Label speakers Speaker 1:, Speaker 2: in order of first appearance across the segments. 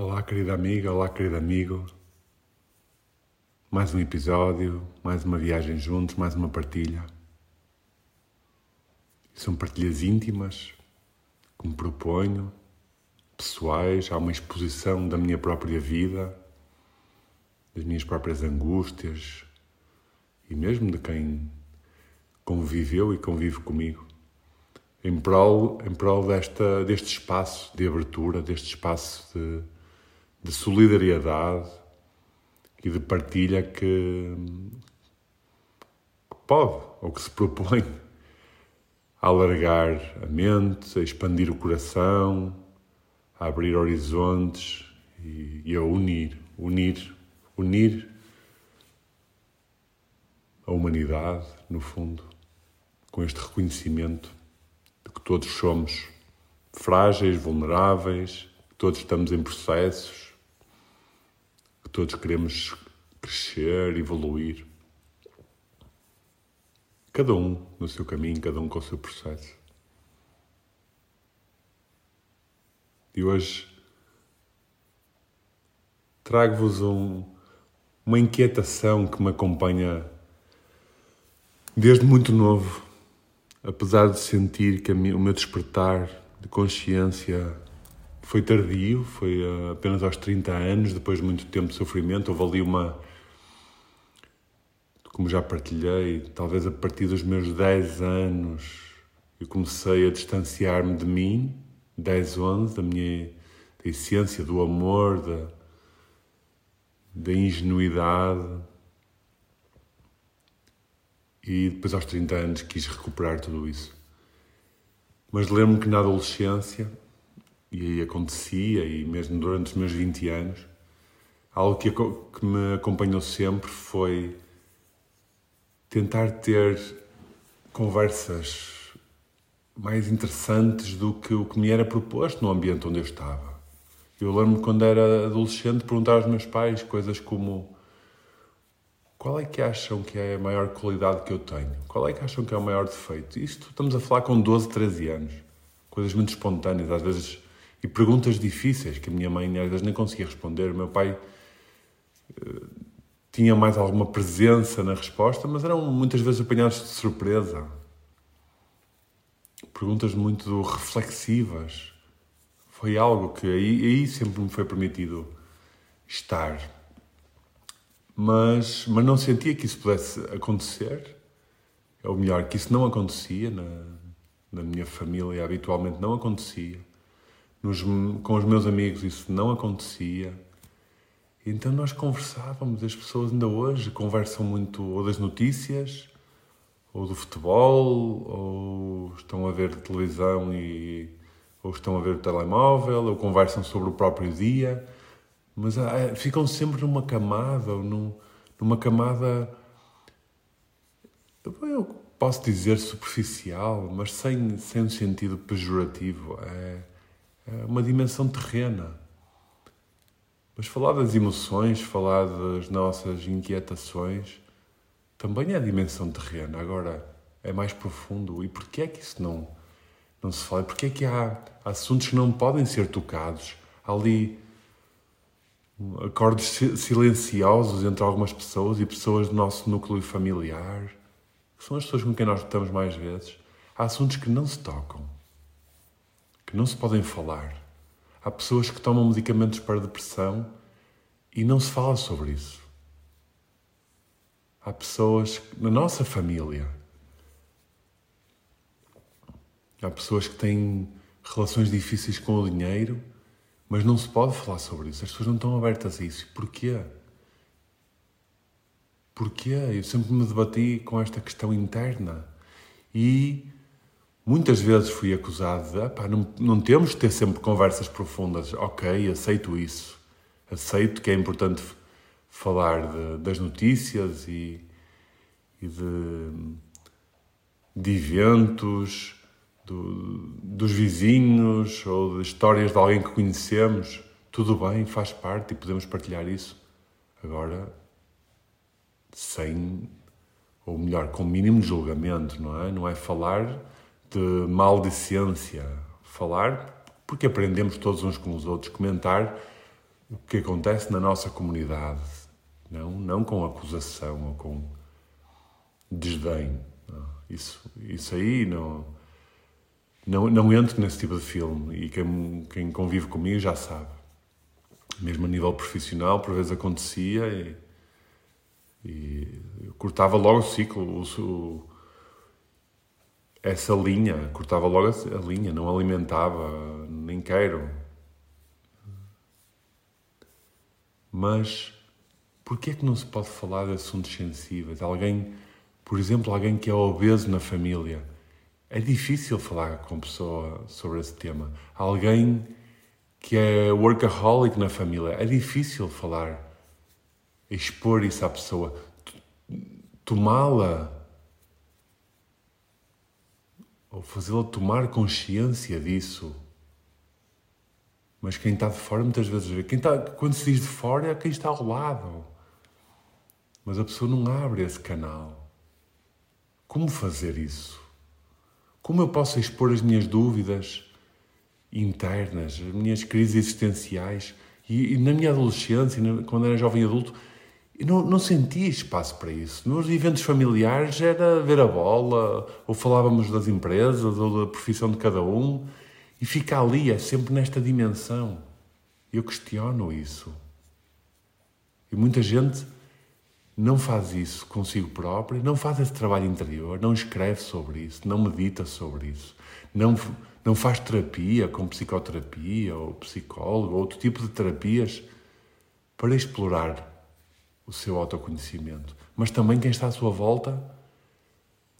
Speaker 1: Olá, querida amiga, olá, querido amigo. Mais um episódio, mais uma viagem juntos, mais uma partilha. São partilhas íntimas que me proponho, pessoais, há uma exposição da minha própria vida, das minhas próprias angústias e mesmo de quem conviveu e convive comigo em prol, em prol desta, deste espaço de abertura, deste espaço de de solidariedade e de partilha que, que pode ou que se propõe a alargar a mente, a expandir o coração, a abrir horizontes e, e a unir, unir, unir a humanidade, no fundo, com este reconhecimento de que todos somos frágeis, vulneráveis, que todos estamos em processos, todos queremos crescer, evoluir. Cada um no seu caminho, cada um com o seu processo. E hoje trago-vos um, uma inquietação que me acompanha desde muito novo, apesar de sentir que o meu despertar de consciência foi tardio, foi uh, apenas aos 30 anos, depois de muito tempo de sofrimento. Houve ali uma. Como já partilhei, talvez a partir dos meus 10 anos eu comecei a distanciar-me de mim, 10, 11, da minha da essência, do amor, da, da ingenuidade. E depois, aos 30 anos, quis recuperar tudo isso. Mas lembro-me que na adolescência e aí acontecia, e mesmo durante os meus 20 anos, algo que, que me acompanhou sempre foi tentar ter conversas mais interessantes do que o que me era proposto no ambiente onde eu estava. Eu lembro quando era adolescente perguntar aos meus pais coisas como qual é que acham que é a maior qualidade que eu tenho? Qual é que acham que é o maior defeito? Isto estamos a falar com 12, 13 anos. Coisas muito espontâneas, às vezes e perguntas difíceis que a minha mãe às vezes nem conseguia responder. O meu pai uh, tinha mais alguma presença na resposta, mas eram muitas vezes apanhados de surpresa. Perguntas muito reflexivas. Foi algo que aí, aí sempre me foi permitido estar. Mas, mas não sentia que isso pudesse acontecer. Ou melhor, que isso não acontecia na, na minha família, habitualmente não acontecia. Nos, com os meus amigos isso não acontecia. Então nós conversávamos, as pessoas ainda hoje conversam muito ou das notícias, ou do futebol, ou estão a ver televisão e ou estão a ver o telemóvel, ou conversam sobre o próprio dia, mas ah, ficam sempre numa camada, ou num, numa camada, eu posso dizer superficial, mas sem, sem um sentido pejorativo. É, é uma dimensão terrena. Mas falar das emoções, falar das nossas inquietações, também é a dimensão terrena. Agora, é mais profundo. E porquê é que isso não, não se fala? Porquê é que há assuntos que não podem ser tocados? Há ali acordos silenciosos entre algumas pessoas e pessoas do nosso núcleo familiar, que são as pessoas com quem nós estamos mais vezes. Há assuntos que não se tocam que não se podem falar. Há pessoas que tomam medicamentos para depressão e não se fala sobre isso. Há pessoas na nossa família. Há pessoas que têm relações difíceis com o dinheiro, mas não se pode falar sobre isso. As pessoas não estão abertas a isso. Porquê? Porquê? Eu sempre me debati com esta questão interna. E Muitas vezes fui acusado de, ah, não, não temos de ter sempre conversas profundas. Ok, aceito isso. Aceito que é importante falar de, das notícias e, e de, de, eventos, do, dos vizinhos ou de histórias de alguém que conhecemos. Tudo bem, faz parte e podemos partilhar isso. Agora, sem, ou melhor, com mínimo julgamento, não é? Não é falar de maldicência falar, porque aprendemos todos uns com os outros, comentar o que acontece na nossa comunidade, não, não com acusação ou com desdém. Isso, isso aí não, não, não entro nesse tipo de filme e quem, quem convive comigo já sabe. Mesmo a nível profissional, por vezes acontecia e, e eu cortava logo o ciclo, o, essa linha, cortava logo a linha, não alimentava, nem quero. Mas porquê é que não se pode falar de assuntos sensíveis? Alguém, por exemplo, alguém que é obeso na família. É difícil falar com a pessoa sobre esse tema. Alguém que é workaholic na família. É difícil falar, expor isso à pessoa, tomá-la ou fazê-la tomar consciência disso. Mas quem está de fora muitas vezes vê. Quem está, quando se diz de fora é quem está ao lado. Mas a pessoa não abre esse canal. Como fazer isso? Como eu posso expor as minhas dúvidas internas, as minhas crises existenciais? E, e na minha adolescência, quando era jovem adulto, eu não, não sentia espaço para isso. Nos eventos familiares era ver a bola, ou falávamos das empresas, ou da profissão de cada um, e fica ali, é sempre nesta dimensão. Eu questiono isso. E muita gente não faz isso consigo próprio, não faz esse trabalho interior, não escreve sobre isso, não medita sobre isso, não, não faz terapia com psicoterapia ou psicólogo ou outro tipo de terapias para explorar o seu autoconhecimento. Mas também quem está à sua volta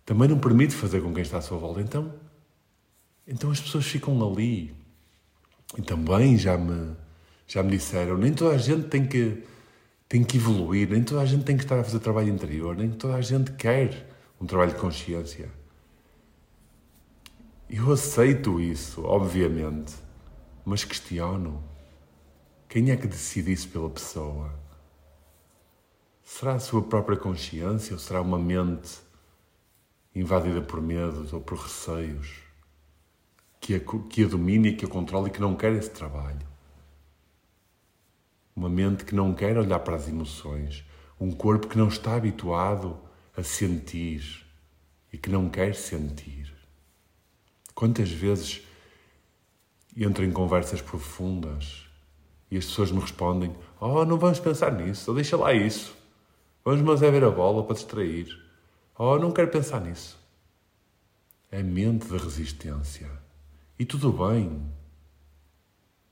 Speaker 1: também não permite fazer com quem está à sua volta. Então, então as pessoas ficam ali. E também já me, já me disseram, nem toda a gente tem que, tem que evoluir, nem toda a gente tem que estar a fazer trabalho interior, nem toda a gente quer um trabalho de consciência. Eu aceito isso, obviamente, mas questiono. Quem é que decide isso pela pessoa? Será a sua própria consciência ou será uma mente invadida por medos ou por receios que a, que a domina e que a controla e que não quer esse trabalho? Uma mente que não quer olhar para as emoções, um corpo que não está habituado a sentir e que não quer sentir. Quantas vezes entro em conversas profundas e as pessoas me respondem: Oh, não vamos pensar nisso, ou deixa lá isso. Vamos mas é ver a bola para distrair. Oh, não quero pensar nisso. É mente de resistência. E tudo bem.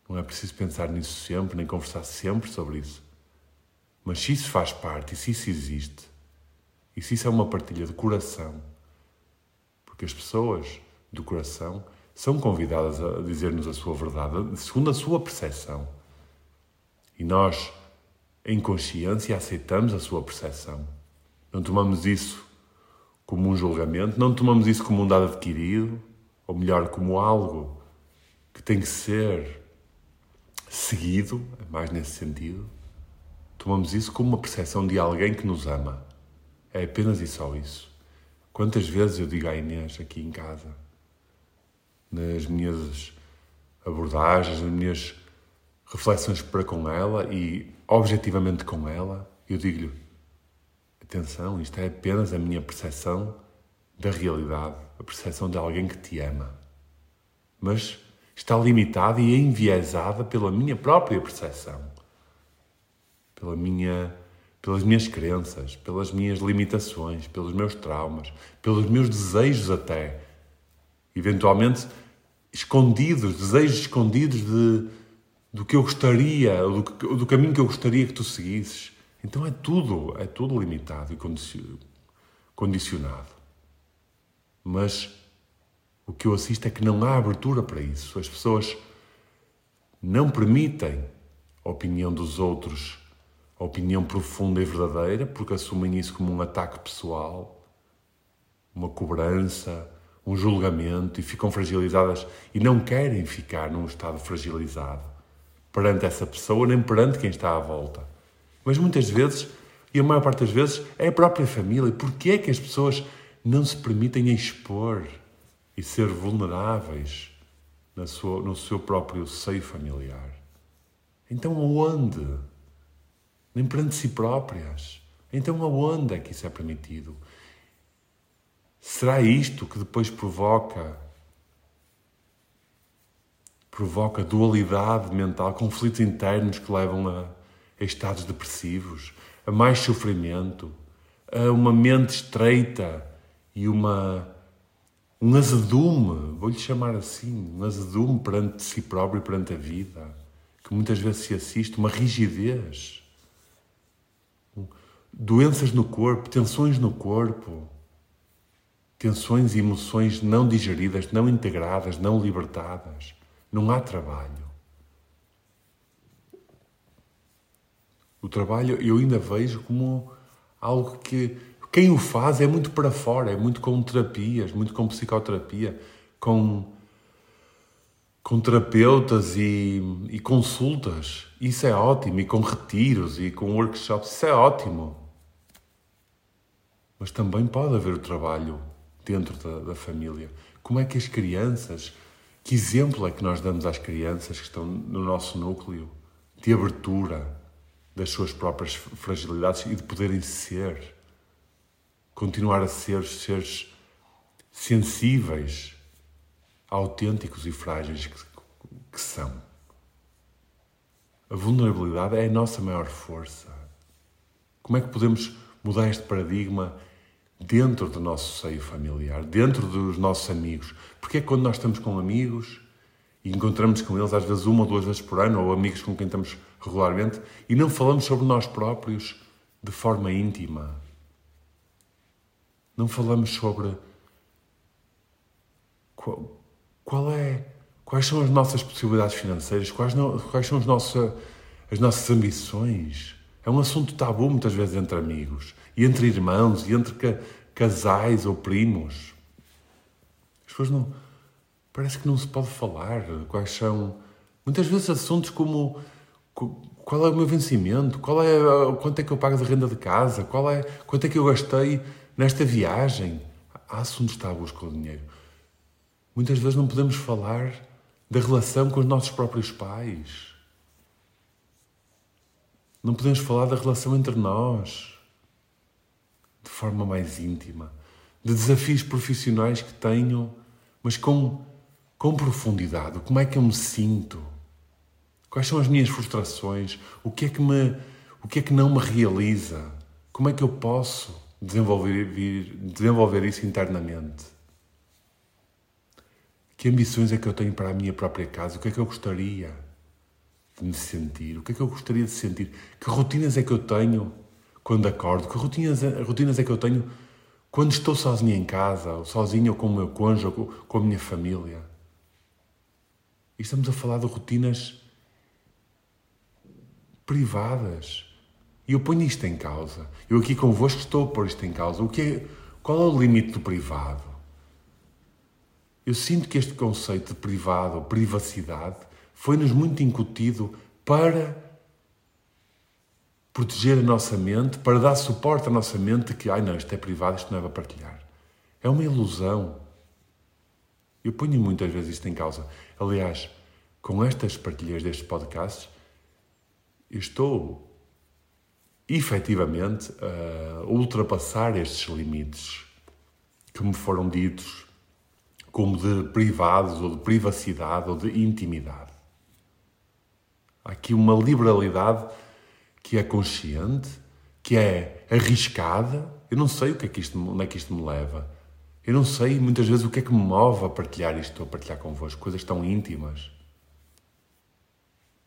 Speaker 1: Não é preciso pensar nisso sempre, nem conversar sempre sobre isso. Mas se isso faz parte, e se isso existe, e se isso é uma partilha de coração, porque as pessoas do coração são convidadas a dizer-nos a sua verdade, segundo a sua percepção. E nós em consciência aceitamos a sua percepção. Não tomamos isso como um julgamento, não tomamos isso como um dado adquirido, ou melhor, como algo que tem que ser seguido, mais nesse sentido. Tomamos isso como uma percepção de alguém que nos ama. É apenas e só isso. Quantas vezes eu digo à Inês aqui em casa, nas minhas abordagens, nas minhas reflexões para com ela e objetivamente com ela, eu digo-lhe: atenção, isto é apenas a minha percepção da realidade, a percepção de alguém que te ama. Mas está limitada e enviesada pela minha própria percepção, pela minha, pelas minhas crenças, pelas minhas limitações, pelos meus traumas, pelos meus desejos até, eventualmente escondidos, desejos escondidos de do que eu gostaria, do, do caminho que eu gostaria que tu seguisses. Então é tudo, é tudo limitado e condicionado. Mas o que eu assisto é que não há abertura para isso. As pessoas não permitem a opinião dos outros, a opinião profunda e verdadeira, porque assumem isso como um ataque pessoal, uma cobrança, um julgamento e ficam fragilizadas e não querem ficar num estado fragilizado perante essa pessoa, nem perante quem está à volta. Mas muitas vezes, e a maior parte das vezes, é a própria família. Porquê é que as pessoas não se permitem expor e ser vulneráveis sua, no seu próprio seio familiar? Então aonde? Nem perante si próprias. Então aonde é que isso é permitido? Será isto que depois provoca provoca dualidade mental, conflitos internos que levam a, a estados depressivos, a mais sofrimento, a uma mente estreita e uma um azedume, vou-lhe chamar assim, um azedume perante si próprio e perante a vida, que muitas vezes se assiste, uma rigidez, doenças no corpo, tensões no corpo, tensões e emoções não digeridas, não integradas, não libertadas. Não há trabalho. O trabalho eu ainda vejo como algo que quem o faz é muito para fora, é muito com terapias, muito com psicoterapia, com, com terapeutas e, e consultas. Isso é ótimo, e com retiros e com workshops, isso é ótimo. Mas também pode haver o trabalho dentro da, da família. Como é que as crianças, que exemplo é que nós damos às crianças que estão no nosso núcleo de abertura das suas próprias fragilidades e de poderem ser? continuar a ser seres sensíveis, autênticos e frágeis que, que são. A vulnerabilidade é a nossa maior força. Como é que podemos mudar este paradigma dentro do nosso seio familiar, dentro dos nossos amigos? Porque é quando nós estamos com amigos e encontramos com eles às vezes uma ou duas vezes por ano, ou amigos com quem estamos regularmente, e não falamos sobre nós próprios de forma íntima, não falamos sobre qual, qual é, quais são as nossas possibilidades financeiras, quais, não, quais são as nossas, as nossas ambições. É um assunto tabu muitas vezes entre amigos, e entre irmãos, e entre ca, casais ou primos. As pessoas não. Parece que não se pode falar quais são. Muitas vezes assuntos como qual é o meu vencimento, qual é quanto é que eu pago de renda de casa, qual é quanto é que eu gastei Nesta viagem, há assuntos tabus com o dinheiro. Muitas vezes não podemos falar da relação com os nossos próprios pais. Não podemos falar da relação entre nós de forma mais íntima, de desafios profissionais que tenho, mas com, com profundidade. Como é que eu me sinto? Quais são as minhas frustrações? O que é que me, o que é que não me realiza? Como é que eu posso desenvolver, desenvolver isso internamente. Que ambições é que eu tenho para a minha própria casa? O que é que eu gostaria de me sentir? O que é que eu gostaria de sentir? Que rotinas é que eu tenho quando acordo? Que rotinas, rotinas é que eu tenho quando estou sozinho em casa, ou sozinho ou com o meu cônjuge, ou com a minha família? E estamos a falar de rotinas privadas, e eu ponho isto em causa. Eu aqui convosco estou a pôr isto em causa. O que é, qual é o limite do privado? Eu sinto que este conceito de privado, privacidade, foi-nos muito incutido para proteger a nossa mente, para dar suporte à nossa mente que, ai não, isto é privado, isto não é para partilhar. É uma ilusão. Eu ponho muitas vezes isto em causa. Aliás, com estas partilhas destes podcasts, estou efetivamente uh, ultrapassar estes limites que me foram ditos como de privados ou de privacidade ou de intimidade. Há aqui uma liberalidade que é consciente, que é arriscada. Eu não sei o que é que isto, onde é que isto me leva. Eu não sei muitas vezes o que é que me move a partilhar isto, a partilhar convosco, coisas tão íntimas.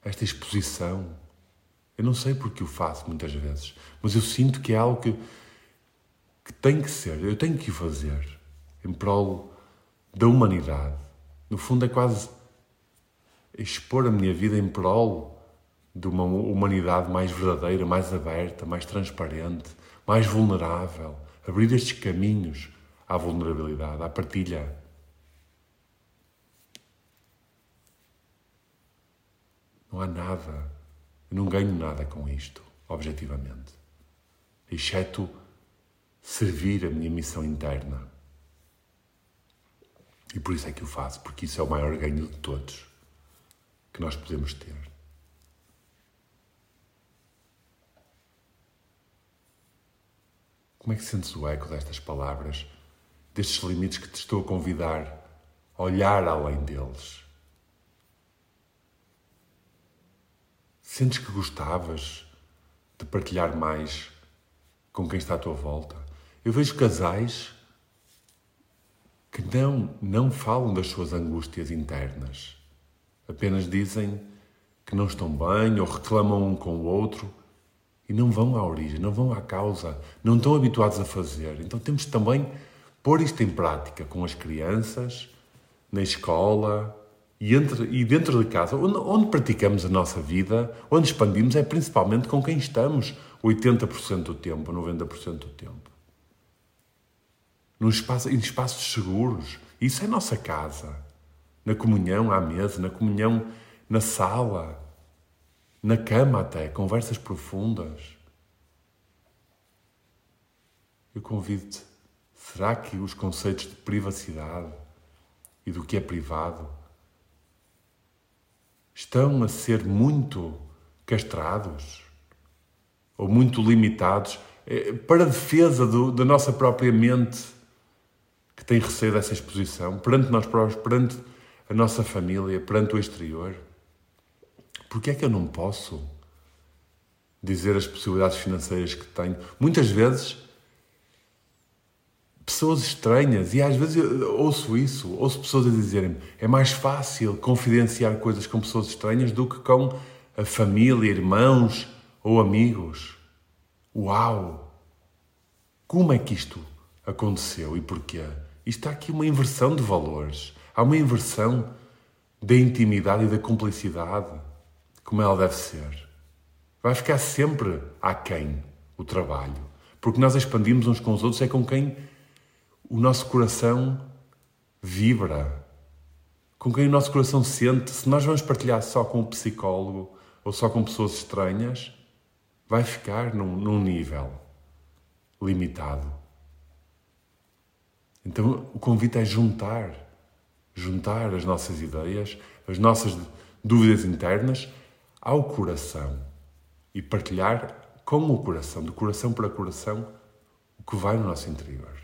Speaker 1: Esta exposição. Eu não sei porque o faço muitas vezes, mas eu sinto que é algo que, que tem que ser, eu tenho que o fazer em prol da humanidade. No fundo, é quase expor a minha vida em prol de uma humanidade mais verdadeira, mais aberta, mais transparente, mais vulnerável. Abrir estes caminhos à vulnerabilidade, à partilha. Não há nada eu não ganho nada com isto, objetivamente, exceto servir a minha missão interna. E por isso é que o faço, porque isso é o maior ganho de todos que nós podemos ter. Como é que sentes o eco destas palavras, destes limites que te estou a convidar a olhar além deles? Sentes que gostavas de partilhar mais com quem está à tua volta? Eu vejo casais que não, não falam das suas angústias internas. Apenas dizem que não estão bem ou reclamam um com o outro e não vão à origem, não vão à causa, não estão habituados a fazer. Então temos também pôr isto em prática com as crianças, na escola e, entre, e dentro de casa, onde, onde praticamos a nossa vida, onde expandimos, é principalmente com quem estamos 80% do tempo, 90% do tempo. Num espaço, em espaços seguros. Isso é nossa casa. Na comunhão à mesa, na comunhão na sala, na cama até, conversas profundas. Eu convido-te, será que os conceitos de privacidade e do que é privado estão a ser muito castrados ou muito limitados eh, para a defesa do, da nossa própria mente que tem receio dessa exposição perante nós próprios, perante a nossa família, perante o exterior? Porque é que eu não posso dizer as possibilidades financeiras que tenho? Muitas vezes, pessoas estranhas, e às vezes eu ouço isso, ouço pessoas a dizerem é mais fácil confidenciar coisas com pessoas estranhas do que com a família, irmãos ou amigos. Uau! Como é que isto aconteceu e porquê? Isto está aqui uma inversão de valores. Há uma inversão da intimidade e da cumplicidade como ela deve ser. Vai ficar sempre aquém o trabalho. Porque nós expandimos uns com os outros, é com quem o nosso coração vibra, com quem o nosso coração sente. Se nós vamos partilhar só com o psicólogo ou só com pessoas estranhas, vai ficar num, num nível limitado. Então o convite é juntar, juntar as nossas ideias, as nossas dúvidas internas ao coração e partilhar com o coração, de coração para coração, o que vai no nosso interior,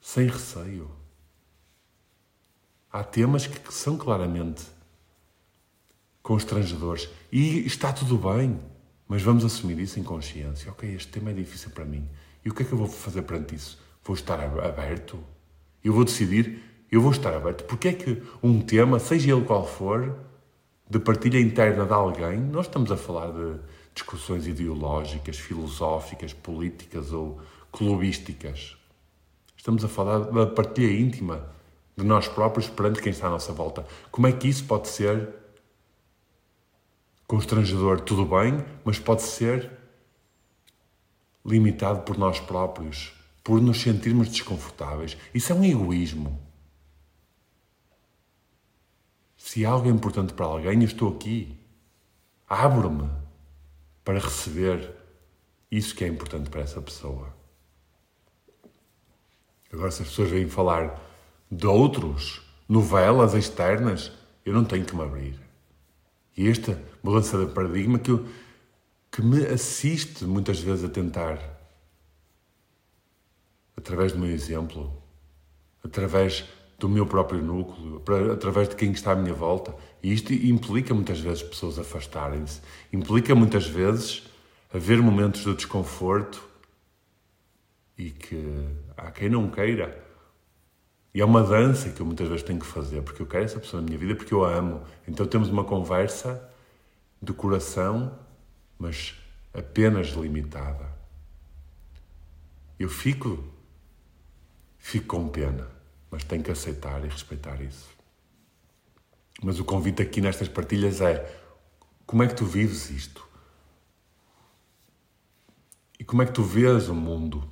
Speaker 1: sem receio. Há temas que são claramente constrangedores e está tudo bem, mas vamos assumir isso em consciência. Ok, este tema é difícil para mim. E o que é que eu vou fazer perante isso? Vou estar aberto? Eu vou decidir, eu vou estar aberto. Porque é que um tema, seja ele qual for, de partilha interna de alguém, nós estamos a falar de discussões ideológicas, filosóficas, políticas ou clubísticas. Estamos a falar da partilha íntima de nós próprios perante quem está à nossa volta. Como é que isso pode ser constrangedor? Tudo bem, mas pode ser limitado por nós próprios, por nos sentirmos desconfortáveis. Isso é um egoísmo. Se algo importante para alguém, eu estou aqui. Abro-me para receber isso que é importante para essa pessoa. Agora, se as pessoas vêm falar de outros, novelas externas, eu não tenho que me abrir. E esta mudança de paradigma que, eu, que me assiste muitas vezes a tentar, através do meu exemplo, através do meu próprio núcleo, para, através de quem está à minha volta. E isto implica muitas vezes pessoas afastarem-se, implica muitas vezes haver momentos de desconforto e que há quem não queira. E é uma dança que eu muitas vezes tenho que fazer, porque eu quero essa pessoa na minha vida, porque eu a amo. Então temos uma conversa de coração, mas apenas limitada. Eu fico, fico com pena mas tem que aceitar e respeitar isso. Mas o convite aqui nestas partilhas é: como é que tu vives isto? E como é que tu vês o mundo?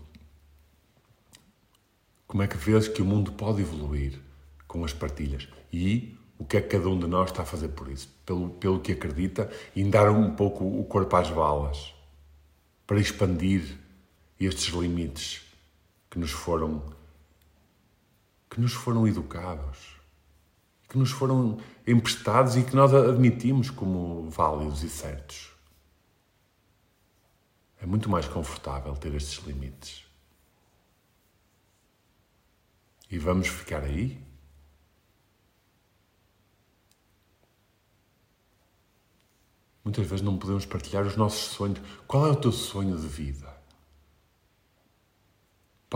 Speaker 1: Como é que vês que o mundo pode evoluir com as partilhas? E o que é que cada um de nós está a fazer por isso? Pelo, pelo que acredita e dar um pouco o corpo às balas para expandir estes limites que nos foram que nos foram educados, que nos foram emprestados e que nós admitimos como válidos e certos. É muito mais confortável ter estes limites. E vamos ficar aí? Muitas vezes não podemos partilhar os nossos sonhos. Qual é o teu sonho de vida?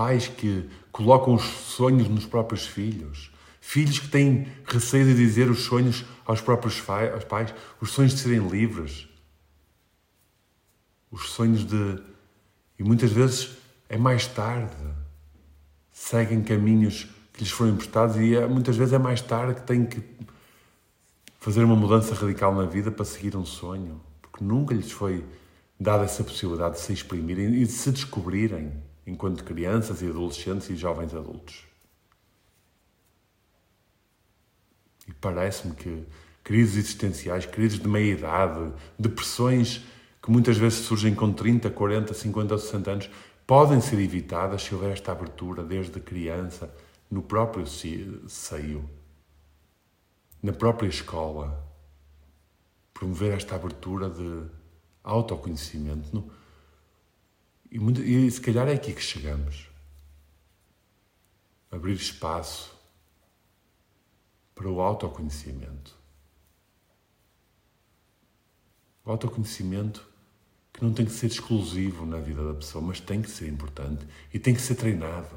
Speaker 1: Pais que colocam os sonhos nos próprios filhos. Filhos que têm receio de dizer os sonhos aos próprios aos pais. Os sonhos de serem livres. Os sonhos de. E muitas vezes é mais tarde. Seguem caminhos que lhes foram emprestados e é, muitas vezes é mais tarde que têm que fazer uma mudança radical na vida para seguir um sonho, porque nunca lhes foi dada essa possibilidade de se exprimirem e de se descobrirem enquanto crianças e adolescentes e jovens adultos. E parece-me que crises existenciais, crises de meia-idade, depressões que muitas vezes surgem com 30, 40, 50 ou 60 anos, podem ser evitadas se houver esta abertura desde criança no próprio seio na própria escola, promover esta abertura de autoconhecimento. E, e se calhar é aqui que chegamos. Abrir espaço para o autoconhecimento. O autoconhecimento que não tem que ser exclusivo na vida da pessoa, mas tem que ser importante e tem que ser treinado.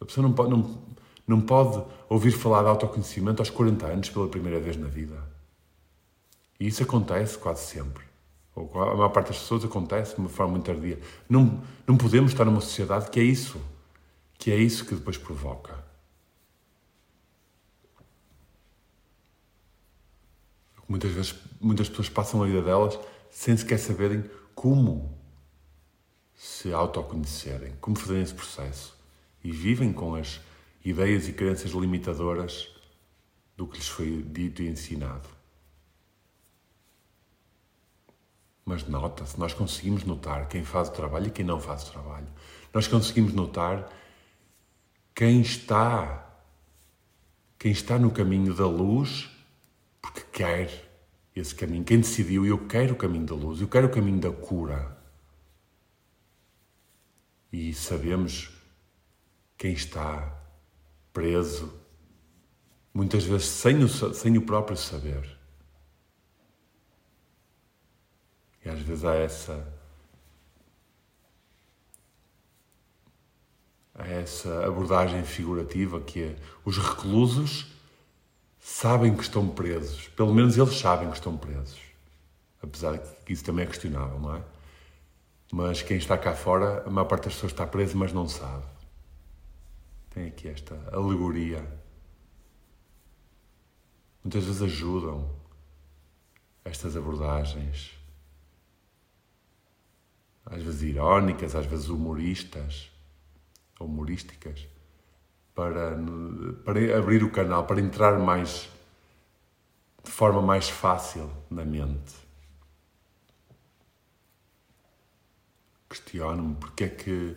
Speaker 1: A pessoa não pode, não, não pode ouvir falar de autoconhecimento aos 40 anos pela primeira vez na vida. E isso acontece quase sempre. Ou a maior parte das pessoas acontece de uma forma muito tardia. Não, não podemos estar numa sociedade que é isso. Que é isso que depois provoca. Muitas vezes, muitas pessoas passam a vida delas sem sequer saberem como se autoconhecerem, como fazerem esse processo. E vivem com as ideias e crenças limitadoras do que lhes foi dito e ensinado. Mas nota-se, nós conseguimos notar quem faz o trabalho e quem não faz o trabalho. Nós conseguimos notar quem está quem está no caminho da luz porque quer esse caminho, quem decidiu eu quero o caminho da luz, eu quero o caminho da cura. E sabemos quem está preso, muitas vezes sem o, sem o próprio saber. E às vezes há essa. Há essa abordagem figurativa que é os reclusos sabem que estão presos. Pelo menos eles sabem que estão presos. Apesar de que isso também é questionável, não é? Mas quem está cá fora, a maior parte das pessoas está preso, mas não sabe. Tem aqui esta alegoria. Muitas vezes ajudam estas abordagens, às vezes irónicas, às vezes humoristas, humorísticas, para, para abrir o canal, para entrar mais de forma mais fácil na mente. Questiono-me porque é que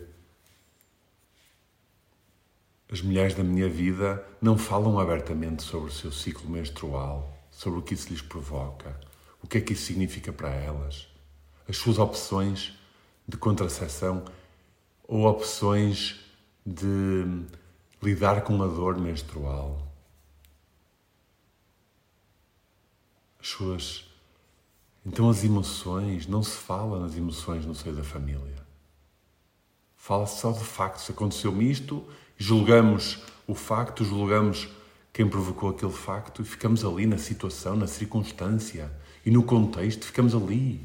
Speaker 1: as mulheres da minha vida não falam abertamente sobre o seu ciclo menstrual, sobre o que isso lhes provoca, o que é que isso significa para elas, as suas opções de contracepção ou opções de lidar com a dor menstrual. As suas. Então, as emoções, não se fala nas emoções no seio da família. Fala-se só de factos. Aconteceu-me isto julgamos o facto, julgamos quem provocou aquele facto e ficamos ali na situação, na circunstância e no contexto, ficamos ali.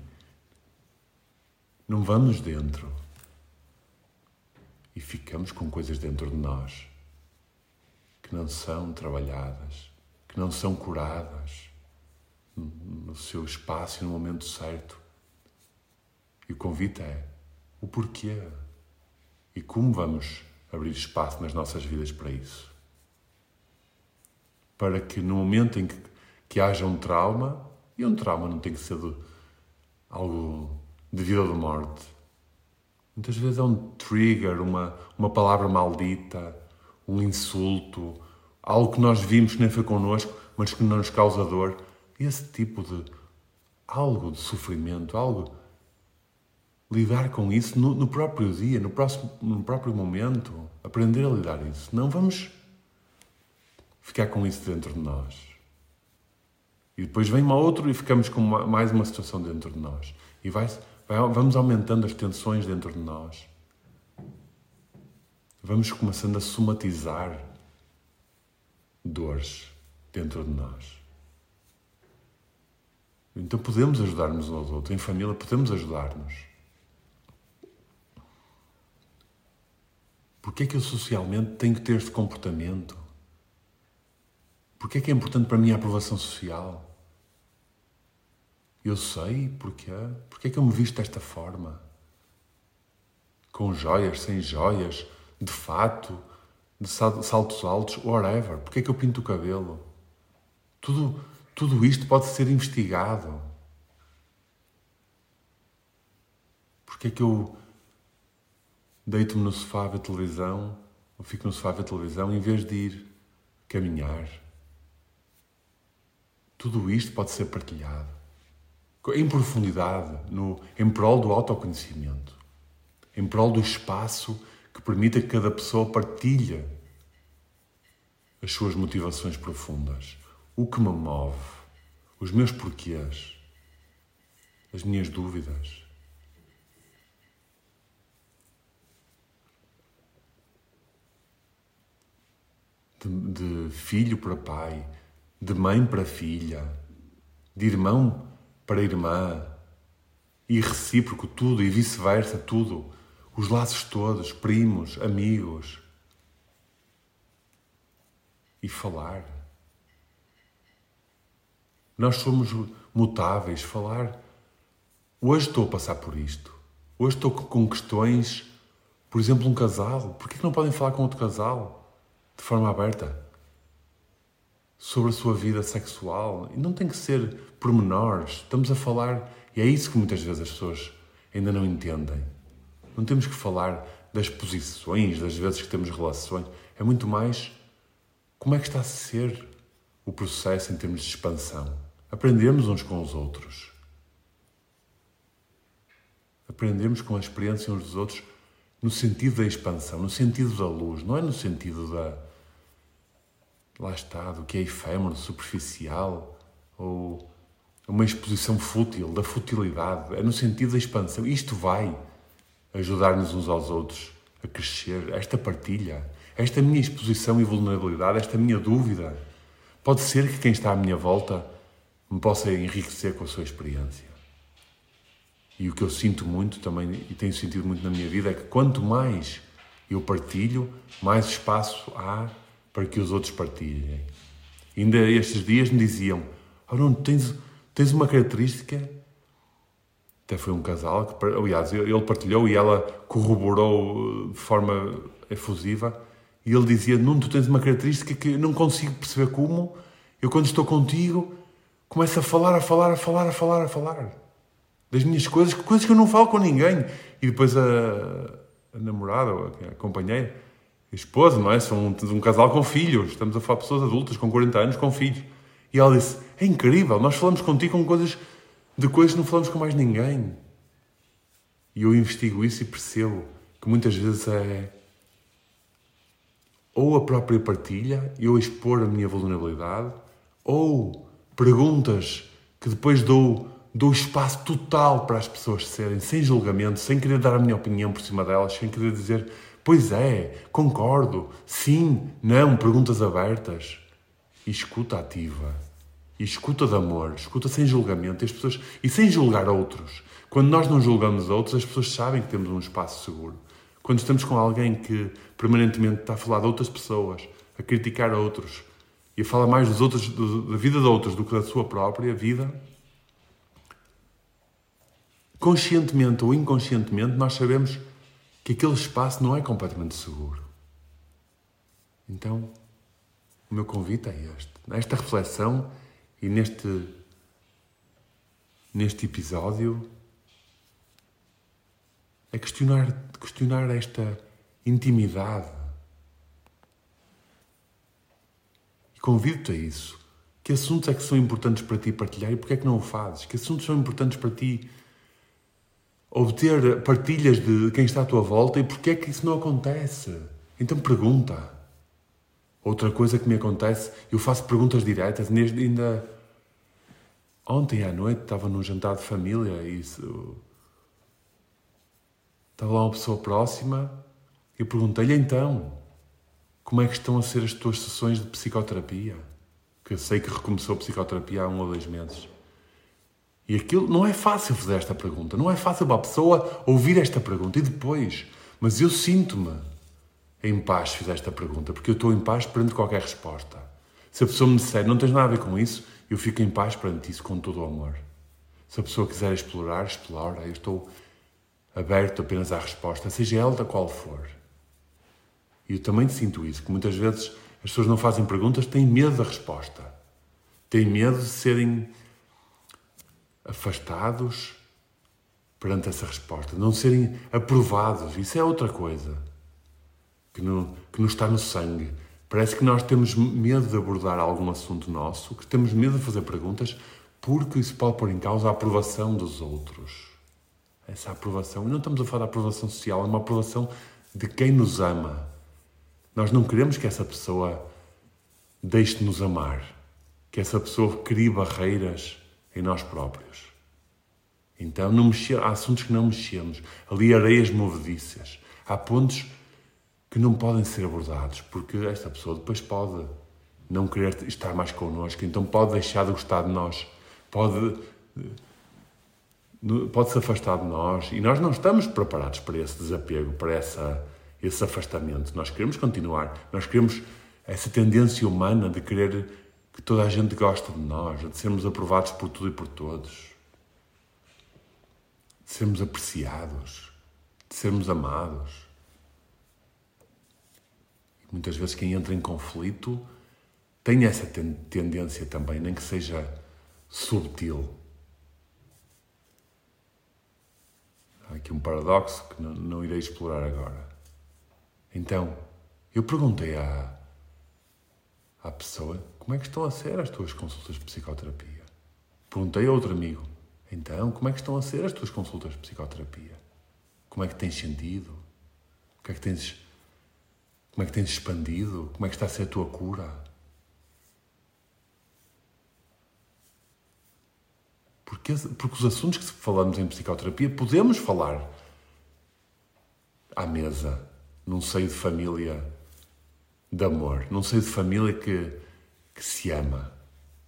Speaker 1: Não vamos dentro. E ficamos com coisas dentro de nós que não são trabalhadas, que não são curadas no seu espaço e no momento certo. E o convite é o porquê e como vamos abrir espaço nas nossas vidas para isso. Para que no momento em que, que haja um trauma, e um trauma não tem que ser algo de vida ou de morte, muitas vezes é um trigger, uma, uma palavra maldita, um insulto, algo que nós vimos que nem foi connosco, mas que não nos causa dor. Esse tipo de algo de sofrimento, algo lidar com isso no, no próprio dia, no, próximo, no próprio momento. Aprender a lidar isso. Não vamos ficar com isso dentro de nós. E depois vem uma outra e ficamos com mais uma situação dentro de nós. E vai, vamos aumentando as tensões dentro de nós. Vamos começando a somatizar dores dentro de nós. Então podemos ajudar-nos uns aos outros. Em família podemos ajudar-nos. Porquê é que eu socialmente tenho que ter este comportamento? Porquê é que é importante para mim a aprovação social? Eu sei porquê. Porquê é que eu me visto desta forma? Com joias, sem joias, de fato, de saltos altos, whatever. Porquê é que eu pinto o cabelo? Tudo, tudo isto pode ser investigado. Porquê é que eu deito-me no sofá a ver televisão, ou fico no sofá a ver televisão, em vez de ir caminhar. Tudo isto pode ser partilhado em profundidade, no, em prol do autoconhecimento, em prol do espaço que permita que cada pessoa partilhe as suas motivações profundas, o que me move, os meus porquês, as minhas dúvidas. de, de filho para pai, de mãe para filha, de irmão para irmã, e recíproco tudo e vice-versa, tudo. Os laços todos, primos, amigos. E falar. Nós somos mutáveis. Falar. Hoje estou a passar por isto. Hoje estou com questões, por exemplo, um casal. Por que não podem falar com outro casal? de forma aberta sobre a sua vida sexual. E não tem que ser pormenores. Estamos a falar, e é isso que muitas vezes as pessoas ainda não entendem. Não temos que falar das posições, das vezes que temos relações. É muito mais como é que está a ser o processo em termos de expansão. Aprendemos uns com os outros. Aprendemos com a experiência uns dos outros no sentido da expansão, no sentido da luz, não é no sentido da. Lá está, do que é efêmero, superficial, ou uma exposição fútil, da futilidade. É no sentido da expansão. Isto vai ajudar-nos uns aos outros a crescer. Esta partilha, esta minha exposição e vulnerabilidade, esta minha dúvida. Pode ser que quem está à minha volta me possa enriquecer com a sua experiência. E o que eu sinto muito também, e tenho sentido muito na minha vida, é que quanto mais eu partilho, mais espaço há para que os outros partilhem. Ainda estes dias me diziam: não, tens, tens uma característica. Até foi um casal que, aliás, ele partilhou e ela corroborou de forma efusiva. E ele dizia: Nuno, tu tens uma característica que não consigo perceber como. Eu, quando estou contigo, começo a falar, a falar, a falar, a falar, a falar das minhas coisas, coisas que eu não falo com ninguém. E depois a, a namorada, a companheira, esposa, não é? São um, um casal com filhos, estamos a falar de pessoas adultas com 40 anos com filhos. E ela disse: É incrível, nós falamos contigo com coisas de coisas que não falamos com mais ninguém. E eu investigo isso e percebo que muitas vezes é ou a própria partilha, eu expor a minha vulnerabilidade, ou perguntas que depois dou dou espaço total para as pessoas serem, sem julgamento, sem querer dar a minha opinião por cima delas, sem querer dizer, pois é, concordo, sim, não, perguntas abertas. E escuta ativa. E escuta de amor, escuta sem julgamento as pessoas, e sem julgar outros. Quando nós não julgamos outros, as pessoas sabem que temos um espaço seguro. Quando estamos com alguém que permanentemente está a falar de outras pessoas, a criticar outros, e a falar mais dos outros, da vida de outros do que da sua própria vida, conscientemente ou inconscientemente, nós sabemos que aquele espaço não é completamente seguro. Então, o meu convite é este. Nesta reflexão e neste, neste episódio, é questionar, questionar esta intimidade. E convido-te a isso. Que assuntos é que são importantes para ti partilhar e porque é que não o fazes? Que assuntos são importantes para ti obter partilhas de quem está à tua volta e porquê é que isso não acontece? Então pergunta. Outra coisa que me acontece, eu faço perguntas diretas, ainda ontem à noite estava num jantar de família e isso, estava lá uma pessoa próxima e perguntei-lhe então como é que estão a ser as tuas sessões de psicoterapia? Que eu sei que recomeçou a psicoterapia há um ou dois meses. E aquilo não é fácil fazer esta pergunta, não é fácil para a pessoa ouvir esta pergunta e depois. Mas eu sinto-me em paz se fizer esta pergunta, porque eu estou em paz perante qualquer resposta. Se a pessoa me disser não tens nada a ver com isso, eu fico em paz perante isso com todo o amor. Se a pessoa quiser explorar, explora. Eu estou aberto apenas à resposta, seja ela qual for. E eu também sinto isso, que muitas vezes as pessoas não fazem perguntas, têm medo da resposta. Têm medo de serem afastados perante essa resposta, não serem aprovados. Isso é outra coisa que, não, que nos está no sangue. Parece que nós temos medo de abordar algum assunto nosso, que temos medo de fazer perguntas, porque isso pode pôr em causa a aprovação dos outros. Essa aprovação. E não estamos a falar de aprovação social, é uma aprovação de quem nos ama. Nós não queremos que essa pessoa deixe de nos amar, que essa pessoa crie barreiras em nós próprios. Então, não mexer, há assuntos que não mexemos. Ali, areias movediças. Há pontos que não podem ser abordados, porque esta pessoa depois pode não querer estar mais connosco, então pode deixar de gostar de nós, pode, pode se afastar de nós. E nós não estamos preparados para esse desapego, para essa esse afastamento. Nós queremos continuar, nós queremos essa tendência humana de querer que toda a gente goste de nós, de sermos aprovados por tudo e por todos, de sermos apreciados, de sermos amados. E muitas vezes quem entra em conflito tem essa tendência também, nem que seja subtil. Há aqui um paradoxo que não, não irei explorar agora. Então, eu perguntei à, à pessoa como é que estão a ser as tuas consultas de psicoterapia. Perguntei a outro amigo, então, como é que estão a ser as tuas consultas de psicoterapia? Como é que tens sentido? É que tens, como é que tens expandido? Como é que está a ser a tua cura? Porque, porque os assuntos que falamos em psicoterapia podemos falar à mesa num seio de família de amor, num seio de família que, que se ama.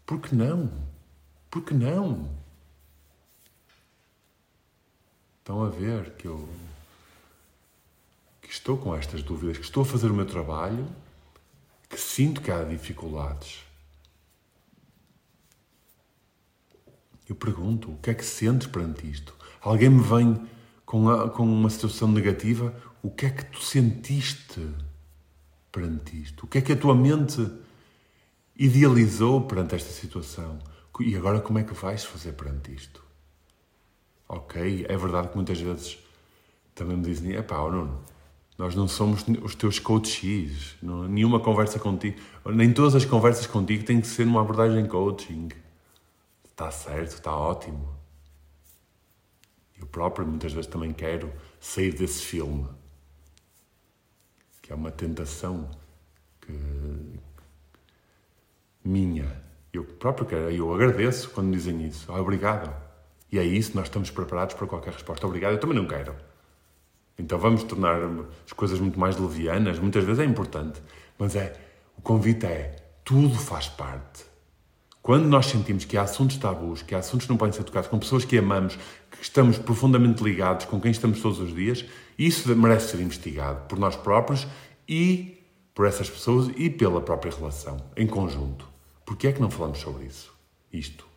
Speaker 1: Por que não? Por que não? Estão a ver que eu que estou com estas dúvidas, que estou a fazer o meu trabalho, que sinto que há dificuldades. Eu pergunto, o que é que sentes perante isto? Alguém me vem com, a, com uma situação negativa, o que é que tu sentiste perante isto? O que é que a tua mente idealizou perante esta situação? E agora como é que vais fazer perante isto? Ok, é verdade que muitas vezes também me dizem, é pá, Nuno, nós não somos os teus coaches, não, nenhuma conversa contigo, nem todas as conversas contigo têm que ser numa abordagem coaching. Está certo, está ótimo. Eu próprio muitas vezes também quero sair desse filme que é uma tentação que, minha. Eu próprio quero, eu agradeço quando dizem isso. Ah, obrigado. E é isso, nós estamos preparados para qualquer resposta. Obrigado, eu também não quero. Então vamos tornar as coisas muito mais levianas. Muitas vezes é importante, mas é o convite é tudo faz parte. Quando nós sentimos que há assuntos tabus, que há assuntos que não podem ser tocados com pessoas que amamos, que estamos profundamente ligados, com quem estamos todos os dias, isso merece ser investigado por nós próprios e por essas pessoas e pela própria relação, em conjunto. Por que é que não falamos sobre isso? Isto.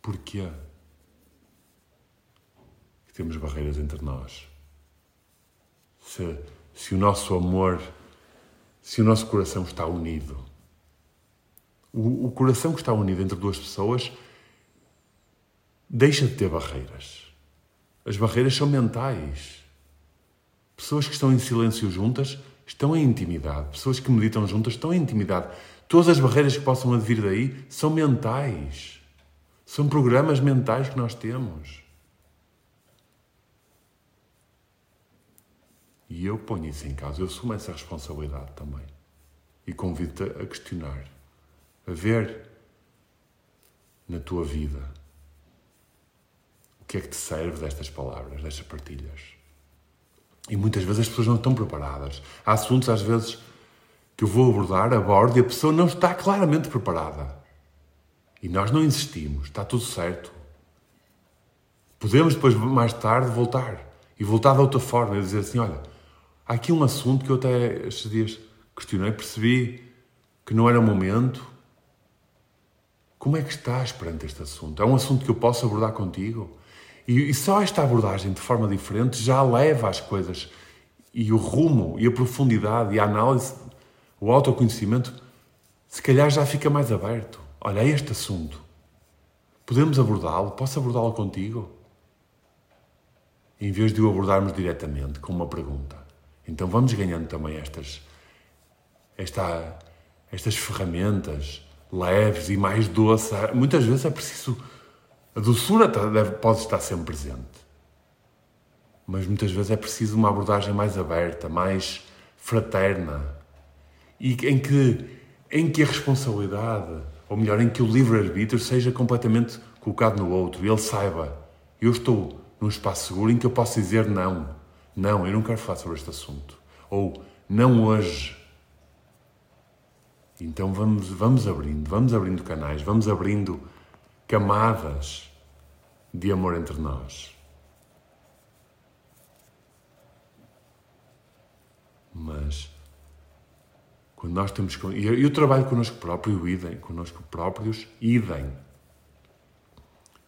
Speaker 1: Porquê que temos barreiras entre nós? Se, se o nosso amor se o nosso coração está unido. O, o coração que está unido entre duas pessoas deixa de ter barreiras. As barreiras são mentais. Pessoas que estão em silêncio juntas estão em intimidade. Pessoas que meditam juntas estão em intimidade. Todas as barreiras que possam advir daí são mentais. São programas mentais que nós temos. E eu ponho isso em causa, eu assumo essa responsabilidade também. E convido-te a questionar, a ver na tua vida o que é que te serve destas palavras, destas partilhas. E muitas vezes as pessoas não estão preparadas. Há assuntos, às vezes, que eu vou abordar, abordo, e a pessoa não está claramente preparada. E nós não insistimos, está tudo certo. Podemos depois, mais tarde, voltar. E voltar de outra forma e dizer assim: olha, há aqui um assunto que eu até estes dias questionei, percebi que não era o momento. Como é que estás perante este assunto? É um assunto que eu posso abordar contigo? E, e só esta abordagem de forma diferente já leva as coisas e o rumo e a profundidade e a análise, o autoconhecimento, se calhar já fica mais aberto. Olha, é este assunto. Podemos abordá-lo? Posso abordá-lo contigo? Em vez de o abordarmos diretamente com uma pergunta. Então vamos ganhando também estas, esta, estas ferramentas leves e mais doces. Muitas vezes é preciso a doçura deve, pode estar sempre presente. Mas muitas vezes é preciso uma abordagem mais aberta, mais fraterna. E em que, em que a responsabilidade, ou melhor, em que o livre-arbítrio seja completamente colocado no outro e ele saiba: eu estou num espaço seguro em que eu posso dizer não. Não, eu não quero falar sobre este assunto. Ou não hoje. Então vamos, vamos abrindo, vamos abrindo canais, vamos abrindo camadas de amor entre nós. Mas quando nós temos. E eu, eu trabalho connosco próprio, idem, connosco próprios, idem.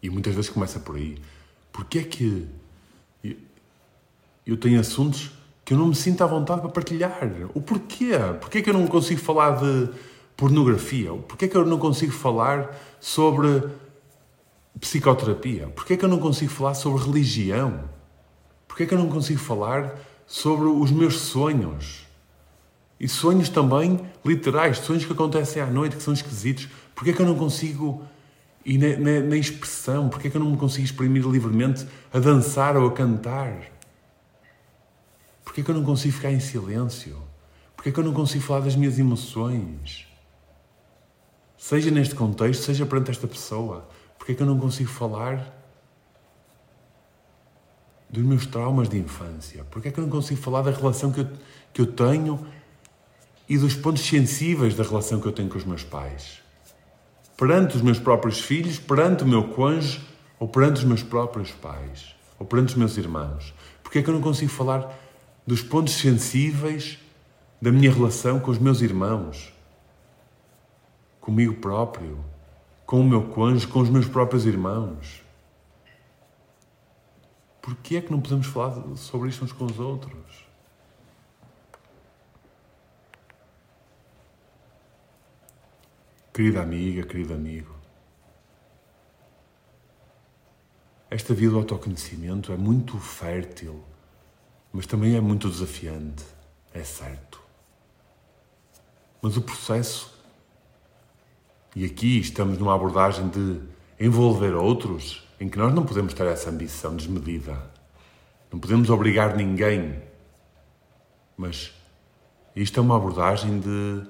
Speaker 1: E muitas vezes começa por aí. Porquê é que eu tenho assuntos que eu não me sinto à vontade para partilhar? O porquê? Porquê é que eu não consigo falar de pornografia? Porquê é que eu não consigo falar sobre psicoterapia? Porquê é que eu não consigo falar sobre religião? Porquê é que eu não consigo falar sobre os meus sonhos? E sonhos também literais, sonhos que acontecem à noite, que são esquisitos. Porquê é que eu não consigo e na, na, na, expressão, porque é que eu não me consigo exprimir livremente a dançar ou a cantar? Porquê é que eu não consigo ficar em silêncio? Porquê é que eu não consigo falar das minhas emoções? Seja neste contexto, seja perante esta pessoa. Porquê é que eu não consigo falar dos meus traumas de infância? Porquê é que eu não consigo falar da relação que eu, que eu tenho e dos pontos sensíveis da relação que eu tenho com os meus pais? Perante os meus próprios filhos, perante o meu cônjuge ou perante os meus próprios pais ou perante os meus irmãos? Porquê é que eu não consigo falar dos pontos sensíveis da minha relação com os meus irmãos? Comigo próprio? Com o meu cônjuge, com os meus próprios irmãos? Por que é que não podemos falar sobre isto uns com os outros? Querida amiga, querido amigo, esta vida do autoconhecimento é muito fértil, mas também é muito desafiante, é certo. Mas o processo e aqui estamos numa abordagem de envolver outros em que nós não podemos ter essa ambição desmedida. Não podemos obrigar ninguém. Mas isto é uma abordagem de,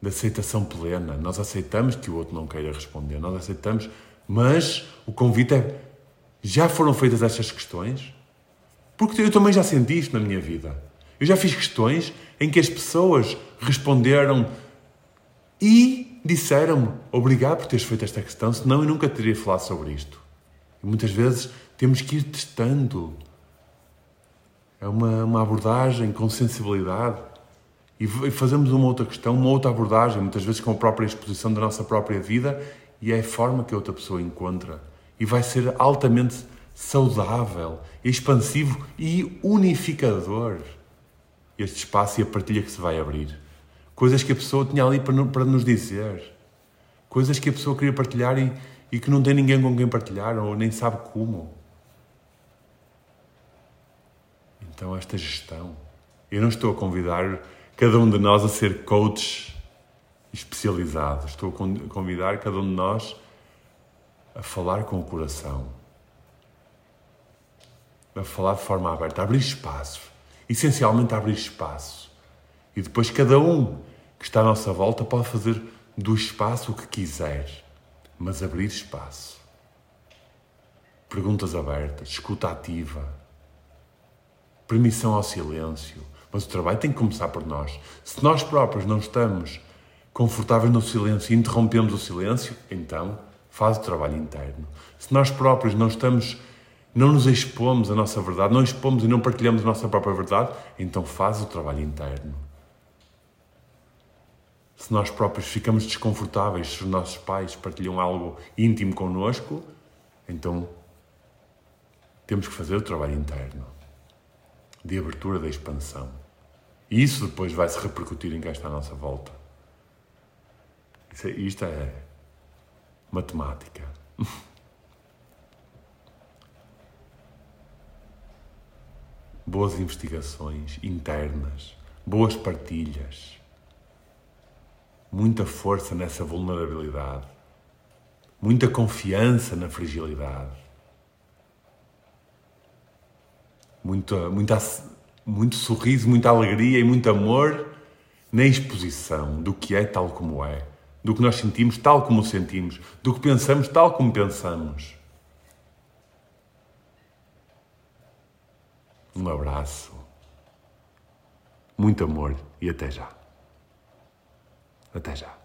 Speaker 1: de aceitação plena. Nós aceitamos que o outro não queira responder, nós aceitamos, mas o convite é: já foram feitas estas questões? Porque eu também já senti isto na minha vida. Eu já fiz questões em que as pessoas responderam e disseram-me obrigado por teres feito esta questão, senão eu nunca teria falado sobre isto. E muitas vezes temos que ir testando. É uma, uma abordagem com sensibilidade. E fazemos uma outra questão, uma outra abordagem, muitas vezes com a própria exposição da nossa própria vida, e é a forma que a outra pessoa encontra. E vai ser altamente saudável, expansivo e unificador este espaço e a partilha que se vai abrir coisas que a pessoa tinha ali para, para nos dizer, coisas que a pessoa queria partilhar e, e que não tem ninguém com quem partilhar ou nem sabe como. Então, esta gestão. Eu não estou a convidar cada um de nós a ser coach especializado. Estou a convidar cada um de nós a falar com o coração, a falar de forma aberta, a abrir espaço, essencialmente abrir espaço. E depois cada um que está à nossa volta pode fazer do espaço o que quiser, mas abrir espaço. Perguntas abertas, escuta ativa, permissão ao silêncio. Mas o trabalho tem que começar por nós. Se nós próprios não estamos confortáveis no silêncio e interrompemos o silêncio, então faz o trabalho interno. Se nós próprios não estamos, não nos expomos a nossa verdade, não expomos e não partilhamos a nossa própria verdade, então faz o trabalho interno. Se nós próprios ficamos desconfortáveis se os nossos pais partilham algo íntimo connosco, então temos que fazer o trabalho interno de abertura da expansão. E isso depois vai se repercutir em quem está à nossa volta. É, isto é matemática. boas investigações internas, boas partilhas, muita força nessa vulnerabilidade, muita confiança na fragilidade, muita, muita, muito sorriso, muita alegria e muito amor na exposição do que é tal como é do que nós sentimos tal como sentimos, do que pensamos tal como pensamos. Um abraço, muito amor e até já. Até já.